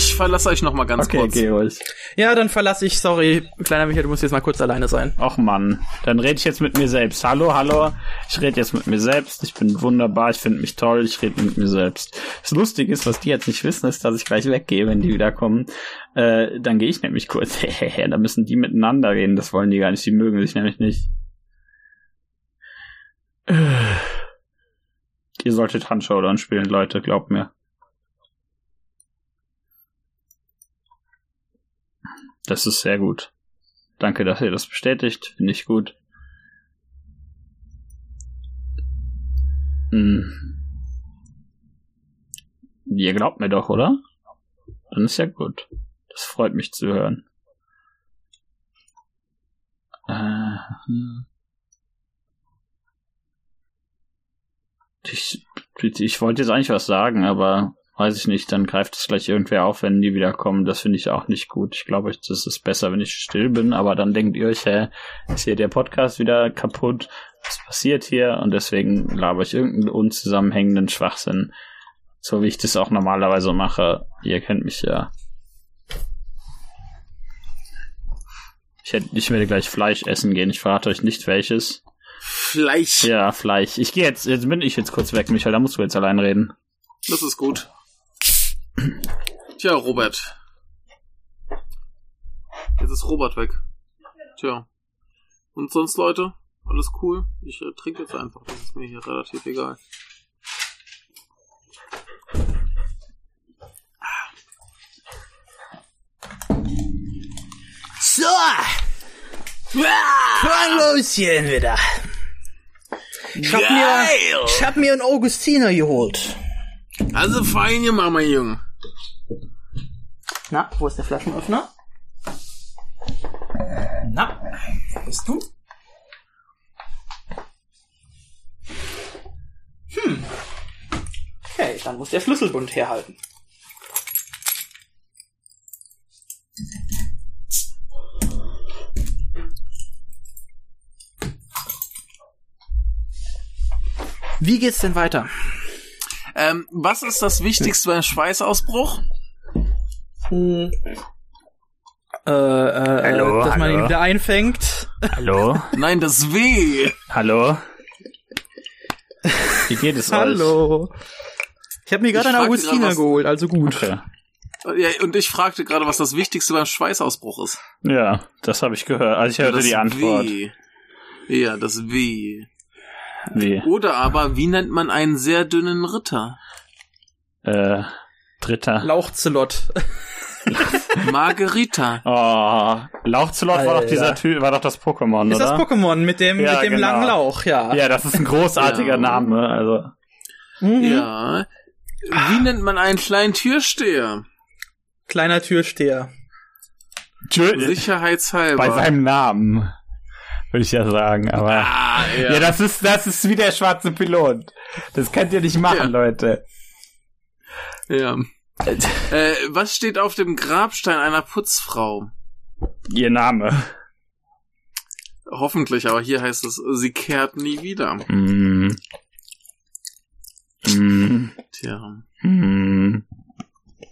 ich verlasse euch noch mal ganz okay, kurz. geh ruhig. Ja, dann verlasse ich, sorry, kleiner Michael, du musst jetzt mal kurz alleine sein. Och Mann, dann rede ich jetzt mit mir selbst. Hallo, hallo, ich rede jetzt mit mir selbst. Ich bin wunderbar, ich finde mich toll, ich rede mit mir selbst. Das Lustige ist, was die jetzt nicht wissen, ist, dass ich gleich weggehe, wenn die wiederkommen. Äh, dann gehe ich nämlich kurz. da müssen die miteinander reden, das wollen die gar nicht, die mögen sich nämlich nicht. Ihr solltet Handshowdown spielen, Leute, glaubt mir. Das ist sehr gut. Danke, dass ihr das bestätigt. Finde ich gut. Hm. Ihr glaubt mir doch, oder? Dann ist ja gut. Das freut mich zu hören. Äh, hm. ich, ich wollte jetzt eigentlich was sagen, aber weiß ich nicht, dann greift es gleich irgendwer auf, wenn die wiederkommen. Das finde ich auch nicht gut. Ich glaube, das ist besser, wenn ich still bin, aber dann denkt ihr euch, hä, ist hier der Podcast wieder kaputt? Was passiert hier? Und deswegen laber ich irgendeinen unzusammenhängenden Schwachsinn. So wie ich das auch normalerweise mache. Ihr kennt mich ja. Ich, hätte, ich werde gleich Fleisch essen gehen. Ich verrate euch nicht welches. Fleisch. Ja, Fleisch. Ich gehe jetzt, jetzt bin ich jetzt kurz weg, Michael, da musst du jetzt allein reden. Das ist gut. Tja, Robert. Jetzt ist Robert weg. Tja. Und sonst, Leute? Alles cool? Ich äh, trinke jetzt einfach. Das ist mir hier relativ egal. So! Kornloschen wieder. Ich hab, mir, ich hab mir einen Augustiner geholt. Also fein gemacht, mein Junge. Na, wo ist der Flaschenöffner? Na, wo bist du? Hm. Okay, dann muss der Schlüsselbund herhalten. Wie geht's denn weiter? Ähm, was ist das Wichtigste beim Schweißausbruch? Hm. Äh, äh, Hallo, dass man hallo. ihn wieder einfängt. Hallo? Nein, das Weh. Hallo? Wie geht es euch? Hallo. Ich habe mir gerade einen Augustiner grad, was- geholt, also gut. Okay. Ja, und ich fragte gerade, was das Wichtigste beim Schweißausbruch ist. Ja, das habe ich gehört. Also ich hörte das die Antwort. Weh. Ja, das Weh. Wie? Oder aber, wie nennt man einen sehr dünnen Ritter? Äh, dritter. Lauchzelot. Margarita. Oh, Lauchzelot war doch dieser Typ, war doch das Pokémon, Ist oder? das Pokémon mit dem, Ja, mit dem genau. langen Lauch, ja. ja, das ist ein großartiger Ja. Name. Also Mhm. Ja. Wie nennt man einen kleinen Türsteher? Kleiner Türsteher. Tschö, Sicherheitshalber. bei seinem Namen würde ich ja sagen. Aber Ah, ja. ja. das ist das ist wie der schwarze Pilot. Das könnt ihr nicht machen, Ja. Leute. ja. Äh, was steht auf dem Grabstein einer Putzfrau? Ihr Name. Hoffentlich, aber hier heißt es, sie kehrt nie wieder. Mm. Mm. Tja. Mm.